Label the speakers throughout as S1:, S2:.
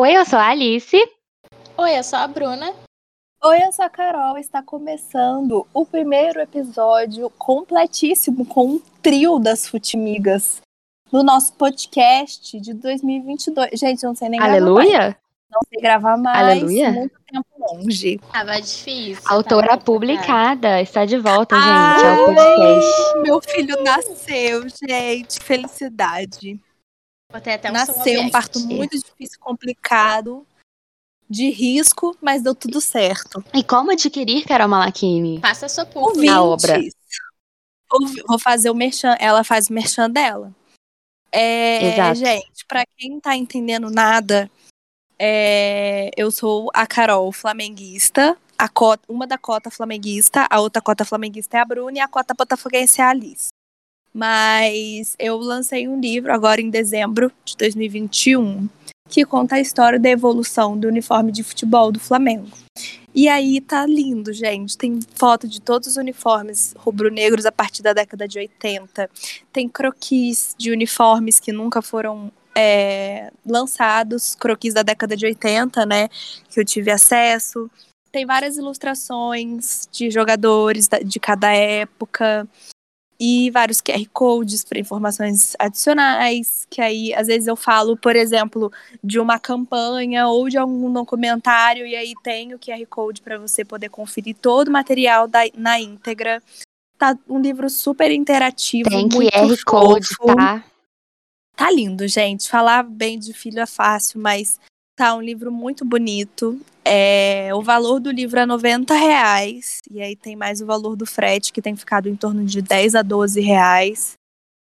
S1: Oi, eu sou a Alice.
S2: Oi, eu sou a Bruna.
S3: Oi, eu sou a Carol. Está começando o primeiro episódio completíssimo com um trio das Futimigas no nosso podcast de 2022. Gente, eu não sei nem
S1: Aleluia.
S3: gravar mais. Não sei gravar mais.
S1: Aleluia.
S3: Muito tempo longe.
S2: Tava difícil.
S1: Autora
S2: tava complicado.
S1: publicada. Está de volta, gente,
S3: Ai.
S1: ao podcast.
S3: Meu filho nasceu, gente. Felicidade.
S2: Um
S3: nasceu um parto muito difícil, complicado, de risco, mas deu tudo certo.
S1: E como adquirir Carol Malachini?
S2: Faça sua publi.
S3: Ouvintes.
S1: A obra.
S3: Vou fazer o merchan. Ela faz o merchan dela. É,
S1: Exato.
S3: gente, pra quem tá entendendo nada, é, eu sou a Carol flamenguista. A cota, uma da cota flamenguista, a outra cota flamenguista é a Bruna e a cota botafoguense é a Alice. Mas eu lancei um livro agora em dezembro de 2021 que conta a história da evolução do uniforme de futebol do Flamengo. E aí tá lindo, gente. Tem foto de todos os uniformes rubro-negros a partir da década de 80. Tem croquis de uniformes que nunca foram é, lançados, croquis da década de 80, né? Que eu tive acesso. Tem várias ilustrações de jogadores de cada época e vários QR codes para informações adicionais, que aí às vezes eu falo, por exemplo, de uma campanha ou de algum documentário e aí tem o QR Code para você poder conferir todo o material da, na íntegra. Tá um livro super interativo,
S1: Tem
S3: muito
S1: QR Code,
S3: fofo.
S1: tá?
S3: Tá lindo, gente. Falar bem de filho é fácil, mas tá um livro muito bonito. É, o valor do livro é 90 reais. E aí tem mais o valor do frete, que tem ficado em torno de 10 a 12 reais.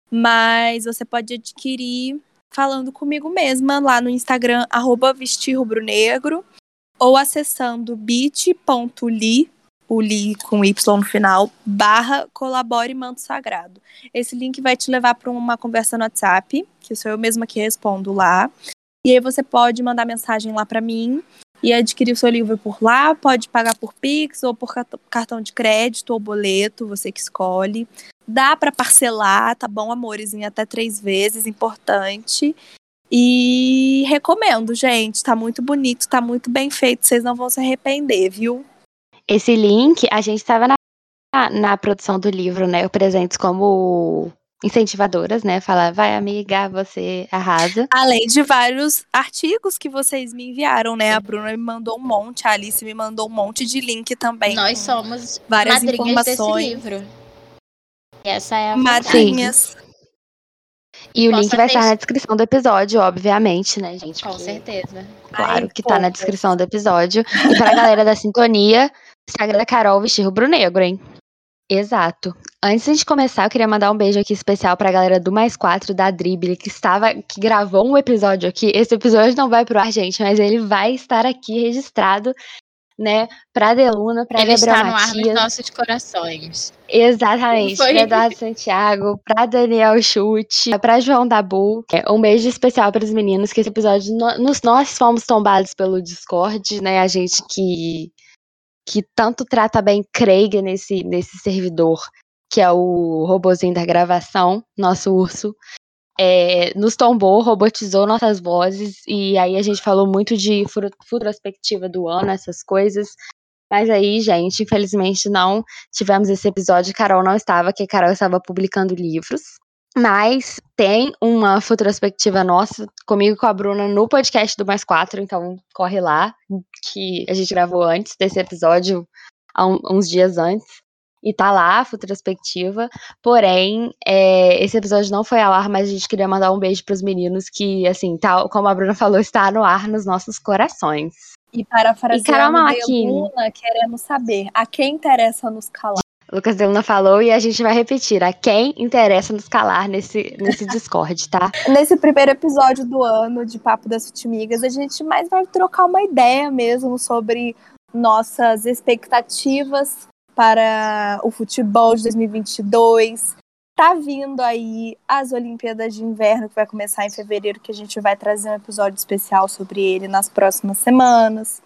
S3: Mas você pode adquirir falando comigo mesma lá no Instagram, arroba vestirrubrunegro, ou acessando bit.ly, o li com Y no final, barra colabore manto sagrado. Esse link vai te levar para uma conversa no WhatsApp, que sou eu mesma que respondo lá. E aí você pode mandar mensagem lá para mim e adquirir o seu livro por lá. Pode pagar por Pix ou por cartão de crédito ou boleto, você que escolhe. Dá para parcelar, tá bom, amores, em até três vezes, importante. E recomendo, gente. Tá muito bonito, tá muito bem feito. Vocês não vão se arrepender, viu?
S1: Esse link, a gente estava na, na produção do livro, né? Presentes como incentivadoras, né? Falar, vai, amiga, você arrasa.
S3: Além de vários artigos que vocês me enviaram, né? A Bruna me mandou um monte, a Alice me mandou um monte de link também.
S2: Nós somos
S3: várias
S2: madrinhas desse
S3: informações.
S2: livro. E essa é a
S3: madrinhas.
S1: E o
S2: Posso
S1: link vai
S2: até-
S1: estar na descrição do episódio, obviamente, né, gente?
S2: Com
S1: Porque,
S2: certeza.
S1: Claro
S3: Ai,
S1: que tá na descrição do episódio. E pra galera da sintonia, Instagram da Carol vestir rubro negro, hein? Exato. Antes de começar, eu queria mandar um beijo aqui especial pra galera do Mais 4 da Dribble, que estava, que gravou um episódio aqui. Esse episódio não vai pro ar, gente, mas ele vai estar aqui registrado, né, pra Deluna, pra
S2: Ele
S1: Gabriel
S2: está no ar dos
S1: Matias.
S2: nossos corações.
S1: Exatamente.
S2: Foi.
S1: Pra Eduardo Santiago, pra Daniel Chute, pra João Dabu. Um beijo especial para os meninos, que esse episódio nos- nós fomos tombados pelo Discord, né? A gente que, que tanto trata bem Craig nesse, nesse servidor, que é o robozinho da gravação, nosso urso. é, nos tombou, robotizou nossas vozes, e aí a gente falou muito de futrospectiva do ano, essas coisas. Mas aí, gente, infelizmente não tivemos esse episódio. Carol não estava, que Carol estava publicando livros. Mas tem uma futrospectiva nossa, comigo com a Bruna, no podcast do Mais Quatro, então corre lá, que a gente gravou antes desse episódio, há uns dias antes. E tá lá a futrospectiva. Porém, é, esse episódio não foi ao ar, mas a gente queria mandar um beijo pros meninos que, assim, tal como a Bruna falou, está no ar nos nossos corações.
S3: E parafraseando
S1: Malachini?
S3: Deluna, queremos saber a quem interessa nos calar.
S1: Lucas Deluna falou e a gente vai repetir. A quem interessa nos calar nesse, nesse Discord, tá?
S3: Nesse primeiro episódio do ano de Papo das Futimigas, a gente mais vai trocar uma ideia mesmo sobre nossas expectativas para o futebol de 2022. Tá vindo aí as Olimpíadas de Inverno, que vai começar em fevereiro, que a gente vai trazer um episódio especial sobre ele nas próximas semanas.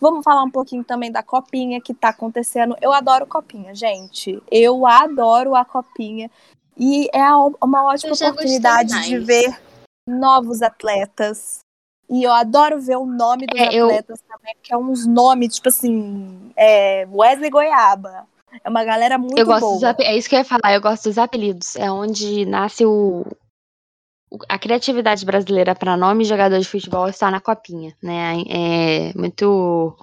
S3: Vamos falar um pouquinho também da copinha que tá acontecendo. Eu adoro copinha, gente. Eu adoro a copinha. E é uma ótima oportunidade de ver novos atletas, E eu adoro ver o nome dos
S1: É, eu-
S3: atletas também, porque é uns nomes, tipo assim, é Wesley Goiaba. É uma galera muito
S1: eu gosto
S3: boa.
S1: dos É isso que eu ia falar, eu gosto dos apelidos. É onde nasce o. o- A criatividade brasileira para nome de jogador de futebol está na copinha, né? É muito.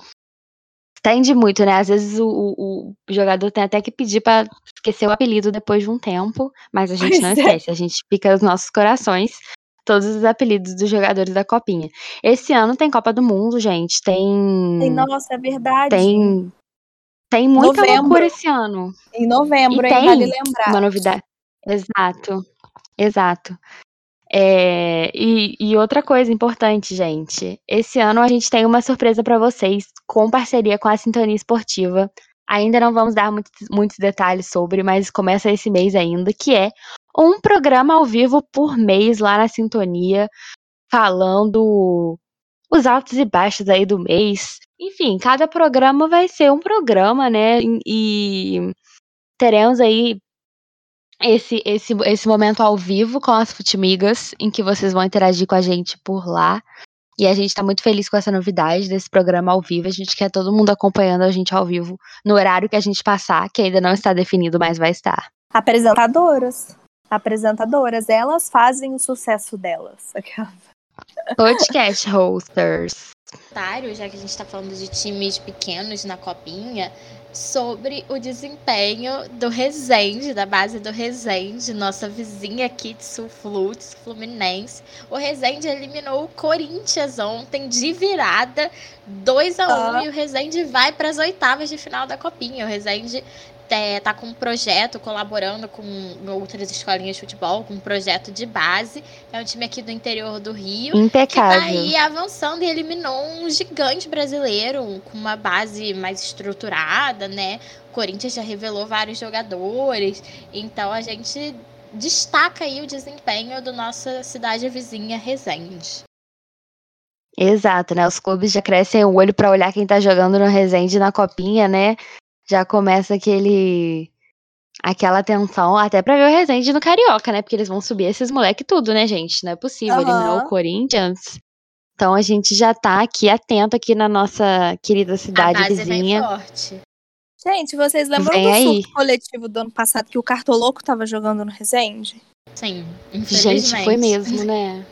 S1: Tende muito, né? Às vezes o, o- o jogador tem até que pedir para esquecer o apelido depois de um tempo, mas a gente
S3: Pois
S1: não
S3: é.
S1: esquece, a gente pica os nossos corações todos os apelidos dos jogadores da copinha. Esse ano tem Copa do Mundo, gente. Tem.
S3: Tem, nossa, é verdade.
S1: Tem. Tem muita
S3: Novembro.
S1: loucura esse ano.
S3: Em novembro,
S1: E
S3: hein?
S1: tem
S3: Vale lembrar.
S1: Uma novidade. Exato. Exato. É, e, e outra coisa importante, gente. Esse ano a gente tem uma surpresa para vocês com parceria com a Sintonia Esportiva. Ainda não vamos dar muitos, muitos detalhes sobre, mas começa esse mês ainda, que é um programa ao vivo por mês lá na Sintonia, falando os altos e baixos aí do mês. Enfim, cada programa vai ser um programa, né? E, teremos aí esse, esse, esse momento ao vivo com as Futimigas, em que vocês vão interagir com a gente por lá. E a gente tá muito feliz com essa novidade desse programa ao vivo. A gente quer todo mundo acompanhando a gente ao vivo no horário que a gente passar, que ainda não está definido, mas vai estar.
S3: Apresentadoras. Apresentadoras, elas fazem o sucesso delas.
S1: Podcast hosters.
S2: já que a gente está falando de times pequenos na copinha, sobre o desempenho do Resende, da base do Resende, nossa vizinha aqui de Sul Flutes, Fluminense. O Resende eliminou o Corinthians ontem de virada, 2 a 1
S3: Ah.
S2: e o Resende vai para as oitavas de final da copinha. O Resende é, tá com um projeto, colaborando com outras escolinhas de futebol, com um projeto de base. É um time aqui do interior do Rio. Que tá
S1: Impecável.
S2: aí avançando e eliminou um gigante brasileiro com uma base mais estruturada, né? O Corinthians já revelou vários jogadores. Então a gente destaca aí o desempenho da nossa cidade vizinha Resende.
S1: Exato, né? Os clubes já crescem o olho pra olhar quem tá jogando no Resende na copinha, né? Já começa aquele aquela tensão até pra ver o Resende no Carioca, né? Porque eles vão subir esses moleque tudo, né, gente? Não é possível,
S3: Aham.
S1: eliminou o Corinthians. Então a gente já tá aqui atento aqui na nossa querida
S2: A
S1: cidade
S2: vem
S1: vizinha.
S2: forte.
S3: Gente, vocês lembram
S1: Vem
S3: do
S1: aí.
S3: surto coletivo do ano passado que o Cartoloco tava jogando no Resende?
S2: Sim,
S1: Gente, foi mesmo, né?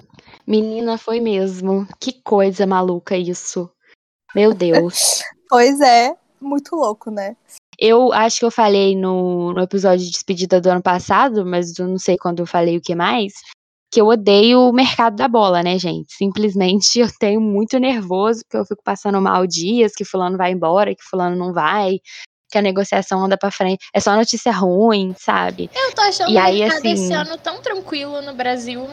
S1: Menina, foi mesmo. Que coisa maluca isso. Meu Deus.
S3: Pois é, muito louco, né?
S1: Eu acho que eu falei no, no episódio de despedida do ano passado, mas eu não sei quando eu falei o que mais, que eu odeio o mercado da bola, né, gente? Simplesmente eu tenho muito nervoso, porque eu fico passando mal dias, que fulano vai embora, que fulano não vai, que a negociação anda pra frente. É só notícia ruim, sabe?
S2: Eu tô achando
S1: E
S2: o
S1: aí,
S2: mercado
S1: assim-
S2: esse ano tão tranquilo no Brasil.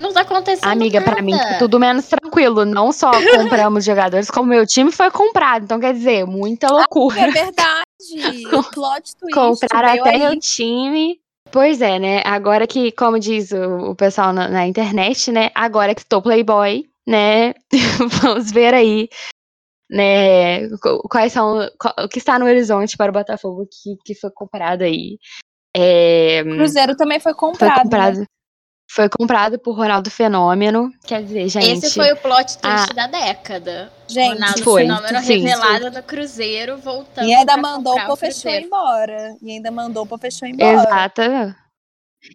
S2: Não tá acontecendo
S1: Amiga,
S2: nada.
S1: pra mim tá tudo menos tranquilo. Não só compramos jogadores, como meu time foi comprado. Então, quer dizer, muita loucura.
S3: É verdade. o plot twist
S1: Compraram até
S3: aí.
S1: meu time. Pois é, né? Agora que, como diz o, o pessoal na, na internet, né? Agora que estou Playboy, né? Vamos ver aí, né? qu- Quais são. o que está no horizonte para o Botafogo que, que foi comprado aí. É,
S3: O Cruzeiro também foi
S1: foi
S3: comprado. né?
S1: Foi comprado por Ronaldo Fenômeno. Quer dizer, gente.
S2: Esse foi o plot twist
S1: Ah.
S2: da década.
S3: Gente,
S2: Ronaldo
S1: foi,
S2: Fenômeno
S1: sim.
S2: revelado no Cruzeiro, voltando
S3: E ainda mandou
S2: o
S3: fechou
S2: Cruzeiro.
S3: embora. E ainda mandou pro fechou embora.
S1: Exato.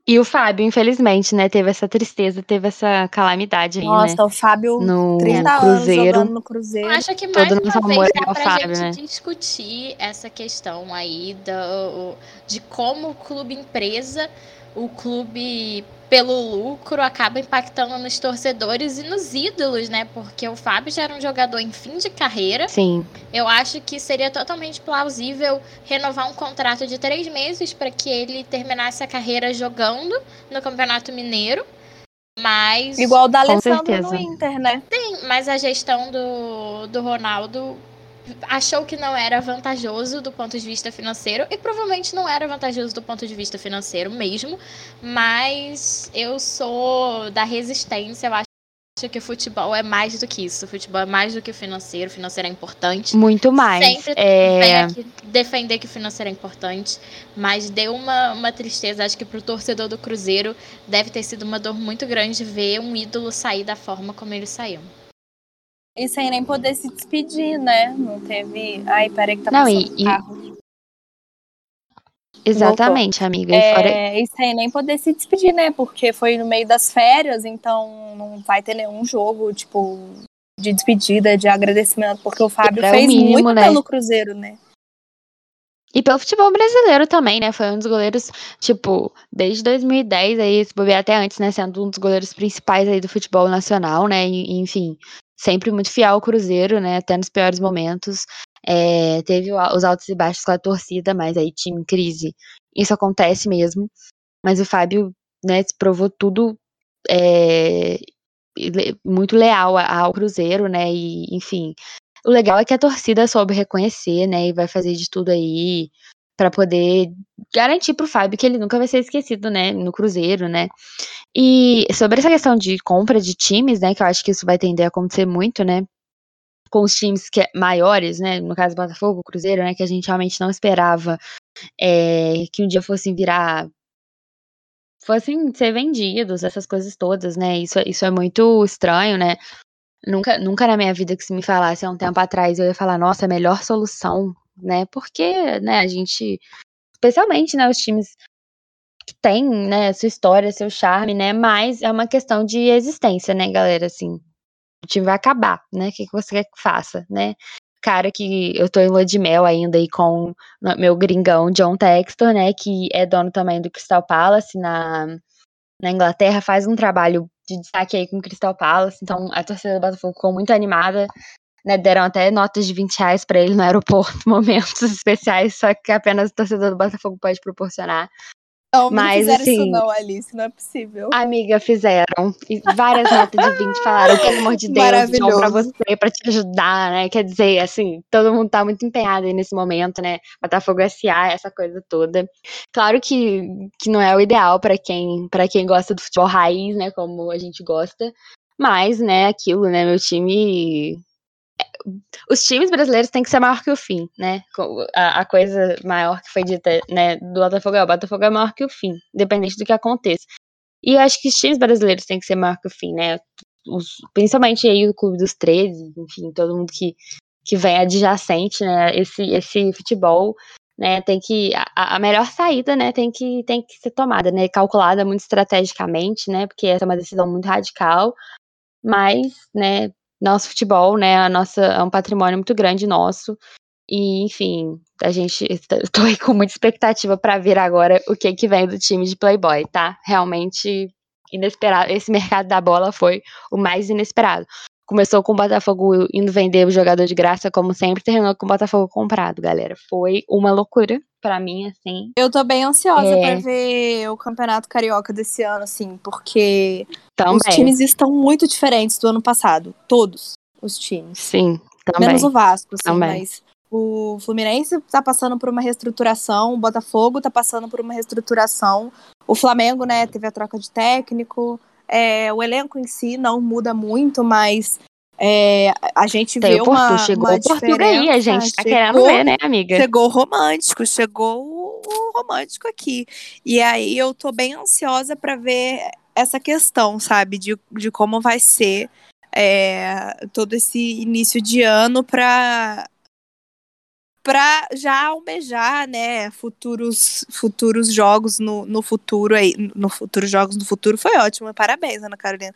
S1: E o Fábio, infelizmente, né? Teve essa tristeza, teve essa calamidade aí, né?
S3: Nossa, o Fábio,
S1: No
S3: 30 anos
S1: Cruzeiro.
S3: jogando no Cruzeiro.
S2: Eu acho que
S1: Todo
S2: mais
S1: nosso
S2: uma vez
S1: amor
S2: dá
S1: é
S2: pra
S1: Fábio,
S2: gente
S1: né?
S2: discutir essa questão aí do, de como o clube empresa, o clube pelo lucro acaba impactando nos torcedores e nos ídolos, né? Porque o Fábio já era um jogador em fim de carreira.
S1: Sim.
S2: Eu acho que seria totalmente plausível renovar um contrato de três meses para que ele terminasse a carreira jogando no Campeonato Mineiro. Mas
S3: Igual o da Alessandro no Inter, né?
S2: mas a gestão do, do Ronaldo achou que não era vantajoso do ponto de vista financeiro e provavelmente não era vantajoso do ponto de vista financeiro mesmo, mas eu sou da resistência, eu acho que o futebol é mais do que isso, o futebol é mais do que o financeiro, o financeiro é importante.
S1: Muito mais.
S2: Sempre
S1: É,
S2: defender que o financeiro é importante, mas deu uma, uma tristeza. Acho que pro torcedor do Cruzeiro deve ter sido uma dor muito grande ver um ídolo sair da forma como ele saiu.
S3: E sem nem poder se despedir, né? Não teve. Ai, peraí que tá
S1: Não,
S3: passando
S1: e- e-
S3: carro.
S1: Exatamente, amiga. E fora
S3: É, e sem nem poder se despedir, né? Porque foi no meio das férias, então não vai ter nenhum jogo, tipo, de despedida, de agradecimento, porque o Fábio
S1: É o
S3: fez
S1: mínimo,
S3: muito
S1: né?
S3: pelo Cruzeiro, né?
S1: E pelo futebol brasileiro também, né? Foi um dos goleiros, tipo, desde 2010 aí, se bobear até antes, né? Sendo um dos goleiros principais aí do futebol nacional, né? E, enfim, sempre muito fiel ao Cruzeiro, né? Até nos piores momentos. É, teve os altos e baixos com a torcida, mas aí time crise. Isso acontece mesmo. Mas o Fábio, né, provou tudo é, muito leal ao Cruzeiro, né? E, enfim. O legal é que a torcida soube reconhecer, né? E vai fazer de tudo aí pra poder garantir pro Fábio que ele nunca vai ser esquecido, né? No Cruzeiro, né? E sobre essa questão de compra de times, né? Que eu acho que isso vai tender a acontecer muito, né? Com os times que, maiores, né? No caso, Botafogo, Cruzeiro, né? Que a gente realmente não esperava é, que um dia fossem virar. fossem ser vendidos, essas coisas todas, né? Isso, é- isso é muito estranho, né? Nunca, nunca na minha vida que se me falasse há um tempo atrás, eu ia falar, nossa, a melhor solução, né? Porque, né, a gente, especialmente, né, os times que têm, né, sua história, seu charme, né, mas é uma questão de existência, né, galera, assim, o time vai acabar, né, o que, que você quer que faça, né? Cara que eu tô em lua de mel ainda aí com meu gringão John Textor, né, que é dono também do Crystal Palace na, na Inglaterra, faz um trabalho de destaque aí com o Crystal Palace, então a torcida do Botafogo ficou muito animada, né, deram até notas de 20 reais pra ele no aeroporto, momentos especiais, só que apenas a torcida do Botafogo pode proporcionar.
S3: Não,
S1: Mas,
S3: não fizeram
S1: assim,
S3: isso não, Alice, não é possível.
S1: Amiga, fizeram. E várias notas de 20 falaram, pelo amor de Deus, John, pra você, pra te ajudar, né? Quer dizer, assim, todo mundo tá muito empenhado aí nesse momento, né? Botafogo SA, essa coisa toda. Claro que, que não é o ideal pra quem, pra quem gosta do futebol raiz, né? Como a gente gosta. Mas, né, aquilo, né? Meu time. Os times brasileiros têm que ser maior que o fim, né? A, a coisa maior que foi dita, né, do Botafogo é o Botafogo é maior que o fim, independente do que aconteça. E eu acho que os times brasileiros têm que ser maior que o fim, né? Os- principalmente aí o Clube dos 13, enfim, todo mundo que, que vem adjacente, né? Esse, esse futebol, né? Tem que. A, a melhor saída, né? Tem que, tem que ser tomada, né? Calculada muito estrategicamente, né? Porque essa é uma decisão muito radical. Mas, né? Nosso futebol, né? A nossa, é um patrimônio muito grande nosso. E, enfim, a gente. Tô aí com muita expectativa pra ver agora o que que vem do time de Playboy, tá? Realmente inesperado. Esse mercado da bola foi o mais inesperado. Começou com o Botafogo indo vender o jogador de graça, como sempre, terminou com o Botafogo comprado, galera. Foi uma loucura pra mim, assim.
S3: Eu tô bem ansiosa
S1: É.
S3: pra ver o Campeonato Carioca desse ano, assim, porque
S1: Também.
S3: os times estão muito diferentes do ano passado. Todos os times.
S1: Sim, também.
S3: Menos o Vasco, assim,
S1: Também.
S3: mas o Fluminense tá passando por uma reestruturação, o Botafogo tá passando por uma reestruturação, o Flamengo, né, teve a troca de técnico, é, o elenco em si não muda muito, mas é, a gente
S1: Tem
S3: vê
S1: o Porto,
S3: uma,
S1: chegou
S3: uma
S1: o Portuga aí, a gente tá
S3: chegou-
S1: querendo ver, né, amiga?
S3: Chegou o romântico, chegou o- romântico aqui. E aí eu tô bem ansiosa pra ver essa questão, sabe? De, de como vai ser é, todo esse início de ano pra, pra já almejar, né, futuros, futuros jogos no, no futuro aí. No futuros jogos no futuro foi ótimo, parabéns, Ana Carolina.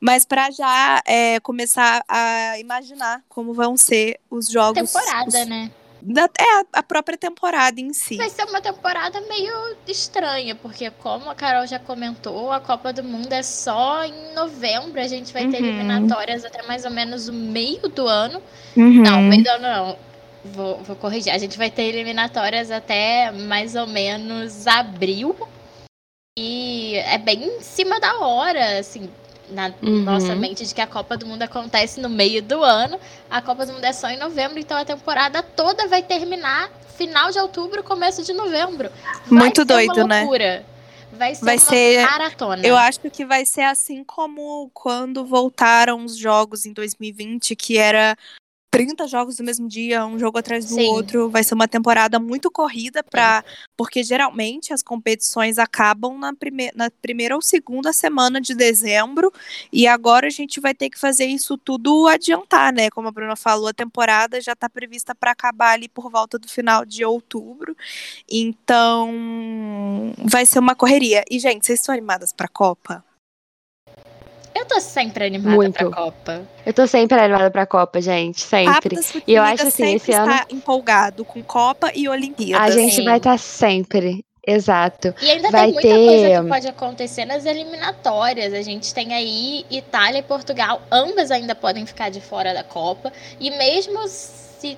S3: Mas pra já é, começar a imaginar como vão ser os jogos.
S2: Temporada,
S3: os-
S2: né?
S3: da- é a- a própria temporada em si.
S2: Vai ser uma temporada meio estranha, porque como a Carol já comentou, a Copa do Mundo é só em novembro. A gente vai ter
S3: Uhum.
S2: eliminatórias até mais ou menos o meio do ano.
S3: Uhum.
S2: Não, meio do ano não. Vou, vou corrigir. A gente vai ter eliminatórias até mais ou menos abril. E é bem em cima da hora, assim, na
S1: Uhum.
S2: nossa mente de que a Copa do Mundo acontece no meio do ano. A Copa do Mundo é só em novembro, então a temporada toda vai terminar final de outubro, começo de novembro. Vai
S3: Muito
S2: ser
S3: doido,
S2: uma
S3: né?
S2: Vai ser
S3: Vai
S2: uma
S3: ser-
S2: maratona.
S3: Eu acho que vai ser assim como quando voltaram os jogos em 2020, que era 30 jogos no mesmo dia, um jogo atrás do
S2: Sim.
S3: outro. Vai ser uma temporada muito corrida para porque geralmente as competições acabam na, prime na primeira ou segunda semana de dezembro e agora a gente vai ter que fazer isso tudo adiantar, né? Como a Bruna falou, a temporada já está prevista para acabar ali por volta do final de outubro. Então, vai ser uma correria. E gente, vocês estão animadas para a Copa?
S2: Eu tô sempre animada
S1: Muito.
S2: pra Copa.
S1: Eu tô sempre animada pra Copa, gente. Sempre. E eu acho assim,
S3: sempre
S1: esse ano-
S3: está empolgado com Copa e Olimpíadas.
S1: A gente
S2: Sim.
S1: vai estar sempre. Exato.
S2: E ainda
S1: Vai
S2: tem muita
S1: ter-
S2: coisa que pode acontecer nas eliminatórias. A gente tem aí Itália e Portugal, ambas ainda podem ficar de fora da Copa. E mesmo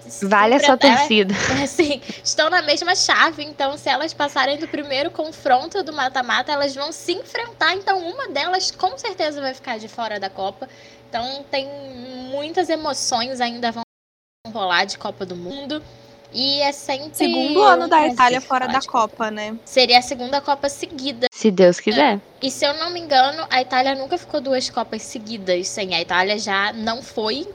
S2: se. se
S1: Vale a sua torcida.
S2: assim, estão na mesma chave, então se elas passarem do primeiro confronto do mata-mata, elas vão se enfrentar, então uma delas com certeza vai ficar de fora da Copa. Então tem muitas emoções ainda vão rolar de Copa do Mundo. E é sempre
S3: Segundo ano da Itália fora da Copa, né?
S2: Seria a segunda Copa seguida.
S1: Se Deus quiser.
S2: E se eu não me engano, a Itália nunca ficou duas Copas seguidas sem. A Itália já não foi.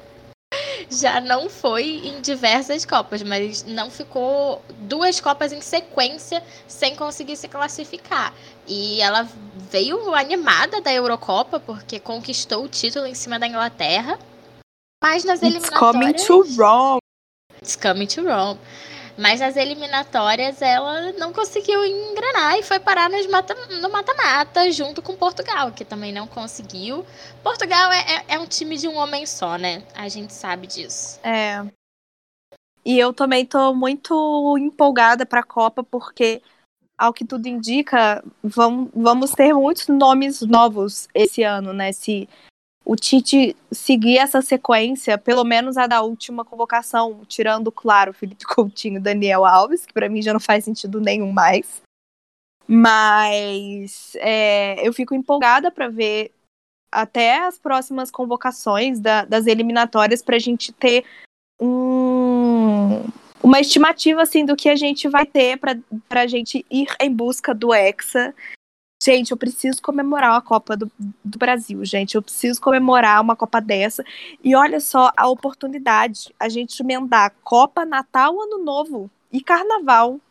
S2: Já não foi em diversas Copas, mas não ficou duas Copas em sequência sem conseguir se classificar. E ela veio animada da Eurocopa, porque conquistou o título em cima da Inglaterra. Mas nas
S3: It's coming
S2: eliminatórias.
S3: to Rome.
S2: It's coming to Rome. Mas nas eliminatórias ela não conseguiu engrenar e foi parar nos mata- no mata-mata junto com Portugal, que também não conseguiu. Portugal é, é- é um time de um homem só, né? A gente sabe disso.
S3: É. E eu também tô muito empolgada pra Copa, porque, ao que tudo indica, vão, vamos ter muitos nomes novos esse ano, né? Se o Tite seguir essa sequência, pelo menos a da última convocação, tirando, claro, Felipe Coutinho e Daniel Alves, que pra mim já não faz sentido nenhum mais. Mas é, eu fico empolgada pra ver até as próximas convocações da- das eliminatórias pra gente ter um- uma estimativa assim do que a gente vai ter pra, pra gente ir em busca do Hexa. Gente, eu preciso comemorar a Copa do, do Brasil, gente. Eu preciso comemorar uma Copa dessa. E olha só a oportunidade, a gente emendar Copa, Natal, Ano Novo e Carnaval.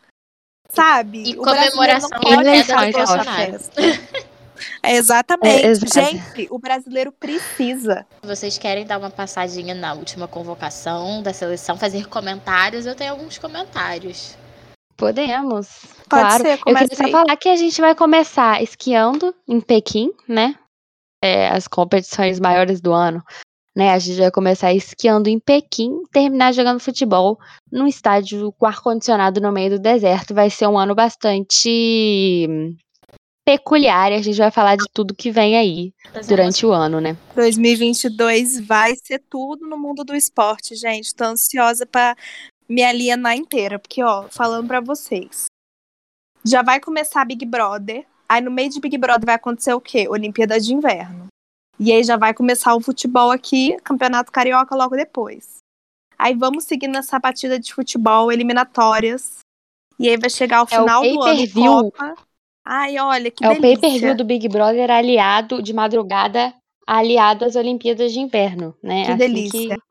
S3: Sabe?
S2: E
S3: O
S2: comemoração
S3: não pode festa. É, exatamente.
S1: É, exato.
S3: Gente, o brasileiro precisa.
S2: Se vocês querem dar uma passadinha na última convocação da seleção, fazer comentários, eu tenho alguns comentários.
S1: Podemos.
S3: Pode
S1: claro.
S3: ser,
S1: Eu queria só falar que a gente vai começar esquiando em Pequim, né? É, as competições maiores do ano. Né? A gente vai começar esquiando em Pequim, terminar jogando futebol num estádio com ar-condicionado no meio do deserto. Vai ser um ano bastante peculiar e a gente vai falar de tudo que vem aí durante o ano, né?
S3: 2022 vai ser tudo no mundo do esporte, gente. Tô ansiosa pra me alienar inteira, porque ó, falando pra vocês. Já vai começar Big Brother. Aí no meio de Big Brother vai acontecer o quê? Olimpíada de Inverno. E aí já vai começar o futebol aqui, Campeonato Carioca logo depois. Aí vamos seguir nessa batida de futebol, eliminatórias. E aí vai chegar o
S1: É o
S3: final do ano. Copa. Ai, olha, que
S1: é o
S3: delícia.
S1: pay-per-view do Big Brother aliado de madrugada, aliado às Olimpíadas de Inverno, né?
S3: Que
S1: assim
S3: delícia.
S1: que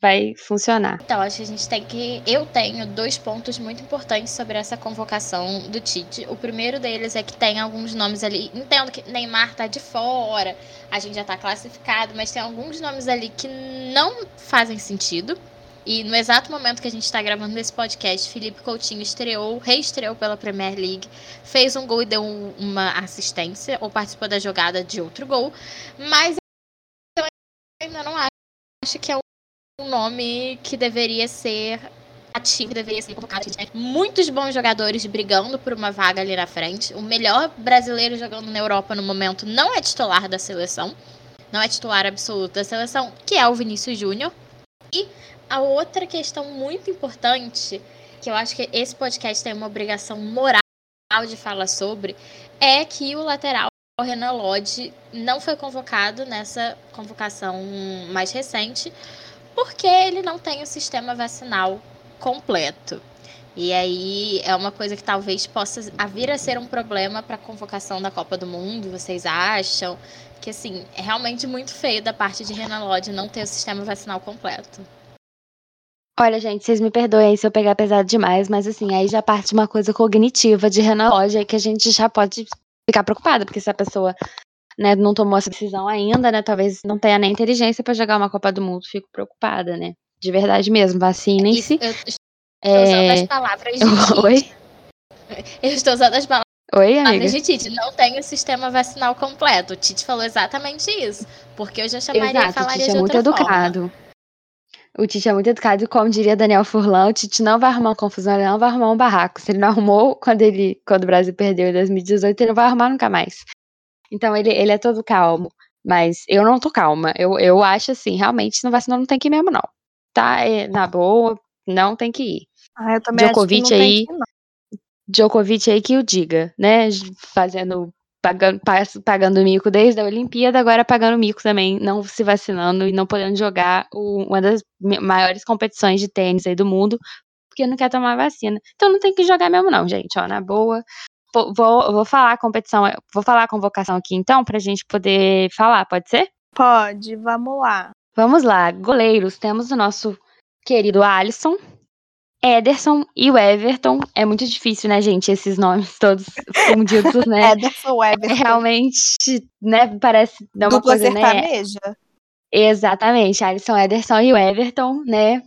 S1: vai funcionar.
S2: Então, acho que a gente tem que. Eu tenho dois pontos muito importantes sobre essa convocação do Tite. O primeiro deles é que tem alguns nomes ali. Entendo que Neymar tá de fora, a gente já tá classificado, mas tem alguns nomes ali que não fazem sentido. E no exato momento que a gente está gravando esse podcast, Felipe Coutinho estreou, reestreou pela Premier League, fez um gol e deu um- uma assistência, ou participou da jogada de outro gol. Mas eu ainda não acho que é um nome que deveria ser ativo, deveria ser convocado. Muitos bons jogadores brigando por uma vaga ali na frente. O melhor brasileiro jogando na Europa no momento não é titular da seleção. Não é titular absoluto da seleção, que é o Vinícius Júnior. E a outra questão muito importante, que eu acho que esse podcast tem uma obrigação moral de falar sobre, é que o lateral o Renan Lodge não foi convocado nessa convocação mais recente, porque ele não tem o sistema vacinal completo. E aí é uma coisa que talvez possa vir a ser um problema para a convocação da Copa do Mundo, vocês acham? Que assim, é realmente muito feio da parte de Renan Lodge não ter o sistema vacinal completo.
S1: Olha, gente, vocês me perdoem se eu pegar pesado demais, mas assim, aí já parte uma coisa cognitiva de relógio que a gente já pode ficar preocupada, porque se a pessoa né, não tomou essa decisão ainda, né, talvez não tenha nem inteligência para jogar uma Copa do Mundo, fico preocupada, né? De verdade mesmo, vacinem-se.
S2: Eu estou usando as palavras de
S1: Oi?
S2: Eu estou usando as palavras
S1: Oi, amiga.
S2: de Tite. Não tem o sistema vacinal completo. O Tite falou exatamente isso. Porque eu já chamaria
S1: Exato, o
S2: falaria
S1: Tite é muito educado. O Tite é muito educado e, como diria Daniel Furlan, o Tite não vai arrumar uma confusão, ele não vai arrumar um barraco. Se ele não arrumou quando, ele, quando o Brasil perdeu em 2018, ele não vai arrumar nunca mais. Então ele, ele é todo calmo. Mas eu não tô calma. Eu, eu acho assim, realmente, não vacinou, não tem que ir mesmo, não. Tá, é, na boa, não tem que ir.
S3: Ah, eu também
S1: Djokovic
S3: acho que não
S1: aí,
S3: tem que ir, não.
S1: Djokovic aí que o diga, né? Fazendo, pagando, pa- pagando mico desde a Olimpíada, agora pagando mico também, não se vacinando e não podendo jogar o- uma das maiores competições de tênis aí do mundo, porque não quer tomar vacina. Então não tem que jogar mesmo, não, gente, ó, na boa. Vou, vou, falar a competição, vou falar a convocação aqui então, pra gente poder falar, pode ser?
S3: Pode, vamos lá.
S1: Vamos lá, goleiros, temos o nosso querido Alisson, Ederson e o Everton. É muito difícil, né, gente, esses nomes todos fundidos, né?
S3: Ederson
S1: É
S3: Everton.
S1: realmente, né, parece dar uma
S3: Dupla
S1: coisa, né?
S3: sertaneja?
S1: Exatamente, Alisson, Ederson e o Everton, né?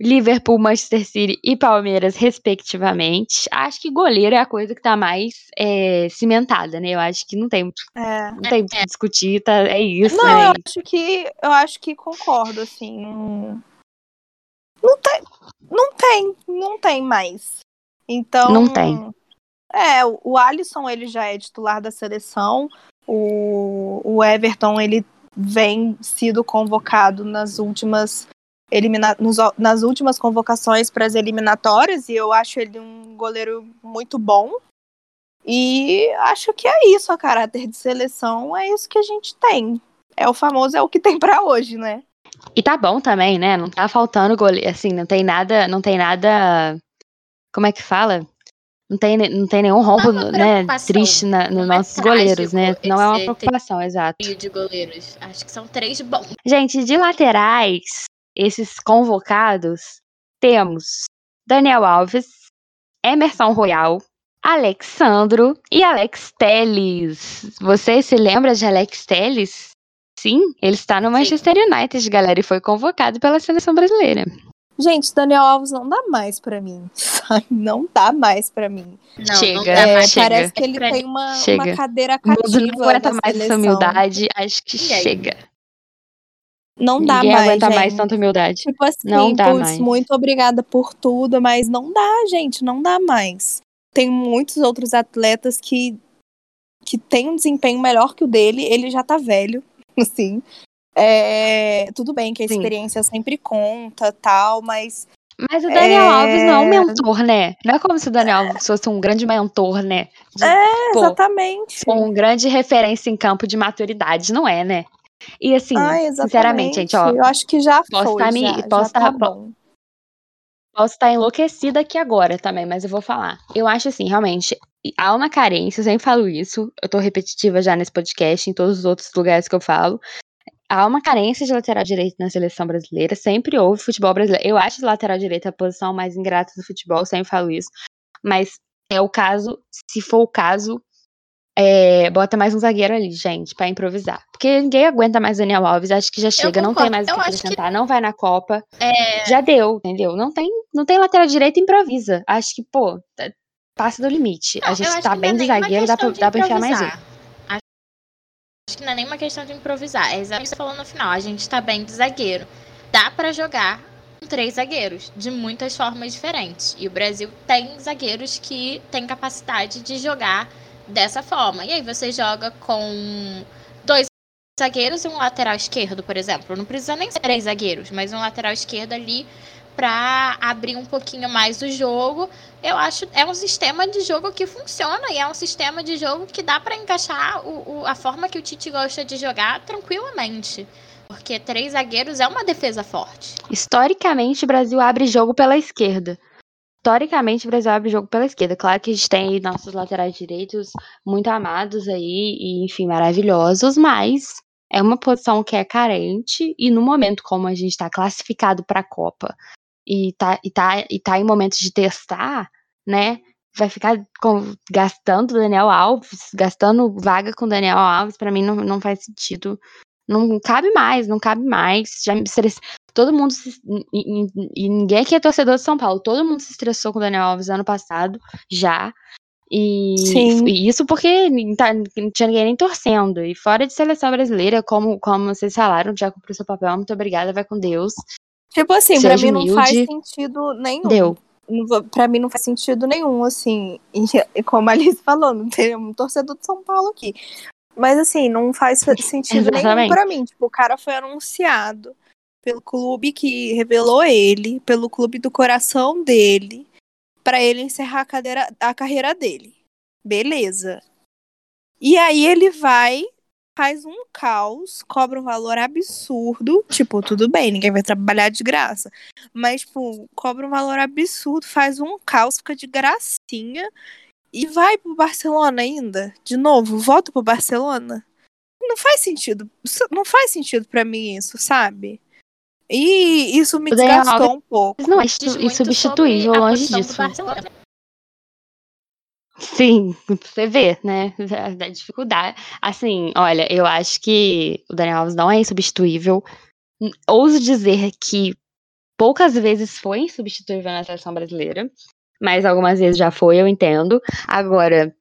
S1: Liverpool, Manchester City e Palmeiras, respectivamente. Acho que goleiro é a coisa que tá mais é, cimentada, né? Eu acho que não tem, muito-
S3: É.
S1: não tem que discutir, tá? É isso,
S3: Não,
S1: né?
S3: eu acho que eu acho que concordo, assim. Não, não tem, não tem, não tem mais. Então.
S1: Não tem.
S3: É, o o Alisson ele já é titular da seleção. O, o Everton ele vem sido convocado nas últimas elimina nos- nas últimas convocações para as eliminatórias e eu acho ele um goleiro muito bom. E acho que é isso, a caráter de seleção é isso que a gente tem. É o famoso é o que tem para hoje, né?
S1: E tá bom também, né? Não tá faltando goleiro, assim, não tem nada, não tem nada, como é que fala? Não tem, não tem nenhum rombo,
S2: Não é
S1: né, triste na, nos
S2: não é
S1: nossos goleiros, né? Não é uma preocupação, exato.
S2: de goleiros. Acho que são três bons.
S1: Gente, de laterais, esses convocados, temos Daniel Alves, Emerson Royal, Alexandro e Alex Telles. Você se lembra de Alex Telles? Sim, ele está no Manchester United, galera, e foi convocado pela seleção brasileira.
S3: Gente, Daniel Alves não dá mais pra mim. Não dá mais pra mim.
S2: Não,
S1: Chega,
S2: não dá
S3: É,
S2: mais.
S1: chega.
S3: parece que ele tem uma,
S1: Chega.
S3: uma cadeira cativa.
S1: não aguenta mais essa humildade, acho que
S2: E aí?
S3: Não dá
S1: Ninguém
S3: mais,
S1: aguenta
S3: gente.
S1: mais tanta humildade.
S3: Tipo assim,
S1: Não dá
S3: putz,
S1: mais.
S3: muito obrigada por tudo, mas não dá, gente, não dá mais. Tem muitos outros atletas que, que têm um desempenho melhor que o dele, ele já tá velho, assim. É, tudo bem que a
S1: Sim.
S3: experiência sempre conta, tal, mas
S1: Mas o Daniel
S3: É.
S1: Alves não é um mentor, né? Não é como se o Daniel Alves fosse um grande mentor, né? De,
S3: é,
S1: pô,
S3: exatamente.
S1: um grande referência em campo de maturidade, não é, né? E assim,
S3: Ai, exatamente.
S1: sinceramente, gente, ó,
S3: Eu acho que já
S1: posso
S3: foi,
S1: tá me-
S3: já,
S1: posso
S3: já tá
S1: tá- posso estar enlouquecida aqui agora também, mas eu vou falar. Eu acho assim, realmente, há uma carência, eu sempre falo isso, eu tô repetitiva já nesse podcast, em todos os outros lugares que eu falo. Há uma carência de lateral direito na seleção brasileira, sempre houve futebol brasileiro. Eu acho lateral direito a posição mais ingrata do futebol, sempre falo isso. Mas é o caso, se for o caso, é, bota mais um zagueiro ali, gente, pra improvisar. Porque ninguém aguenta mais Daniel Alves, acho que já chega, não tem mais o que
S2: acho que-
S1: acrescentar, não vai na Copa.
S2: É,
S1: Já deu, entendeu? Não tem, não tem lateral direito, improvisa. Acho que, pô, tá- passa do limite.
S2: não,
S1: a gente tá
S2: que
S1: bem
S2: é
S1: de zagueiro, dá pra, dá pra enfiar mais um.
S2: Acho- que não é nem uma questão de improvisar. É exatamente o que você falou no final. A gente tá bem de zagueiro. Dá pra jogar com três zagueiros, de muitas formas diferentes. E o Brasil tem zagueiros que têm capacidade de jogar dessa forma. E aí você joga com dois zagueiros e um lateral esquerdo, por exemplo. Não precisa nem ser três zagueiros, mas um lateral esquerdo ali pra abrir um pouquinho mais o jogo. Eu acho é um sistema de jogo que funciona e é um sistema de jogo que dá pra encaixar o, o- a forma que o Tite gosta de jogar tranquilamente. Porque três zagueiros é uma defesa forte.
S1: Historicamente, o Brasil abre jogo pela esquerda. Historicamente, o Brasil abre jogo pela esquerda. Claro que a gente tem nossos laterais direitos muito amados aí, e enfim, maravilhosos, mas é uma posição que é carente, e no momento como a gente está classificado para a Copa e tá, e tá, e tá em momentos de testar, né? Vai ficar com, gastando Daniel Alves, gastando vaga com Daniel Alves, para mim não, não faz sentido. Não cabe mais, não cabe mais. Já me estressei. Todo mundo se, e, e, ninguém aqui é torcedor de São Paulo. Todo mundo se estressou com o Daniel Alves ano passado, já. E, e, isso porque tá, não tinha ninguém nem torcendo. E fora de seleção brasileira, como, como vocês falaram, já cumpriu seu papel, muito obrigada, vai com Deus.
S3: Tipo assim, Seja pra mim humilde. não faz sentido nenhum. Deu. Pra mim não faz sentido nenhum, assim. E, como a Alice falou, não tem um torcedor de São Paulo aqui. Mas assim, não faz sentido nenhum pra mim. Tipo, o cara foi anunciado pelo clube que revelou ele, pelo clube do coração dele para ele encerrar a, cadeira, a carreira dele. Beleza. E aí ele vai, faz um caos, cobra um valor absurdo. Tipo, tudo bem, ninguém vai trabalhar de graça. Mas, tipo, cobra um valor absurdo, faz um caos, fica de gracinha. E vai pro Barcelona ainda. De novo, volta pro Barcelona. Não faz sentido. Não faz sentido para mim isso, sabe? E isso me desgastou um pouco.
S1: Não é insubstituível, longe disso. Sim, você vê, né? Da dificuldade. Assim, olha, eu acho que o Daniel Alves não é insubstituível. Ouso dizer que poucas vezes foi insubstituível na seleção brasileira, mas algumas vezes já foi, eu entendo. Agora,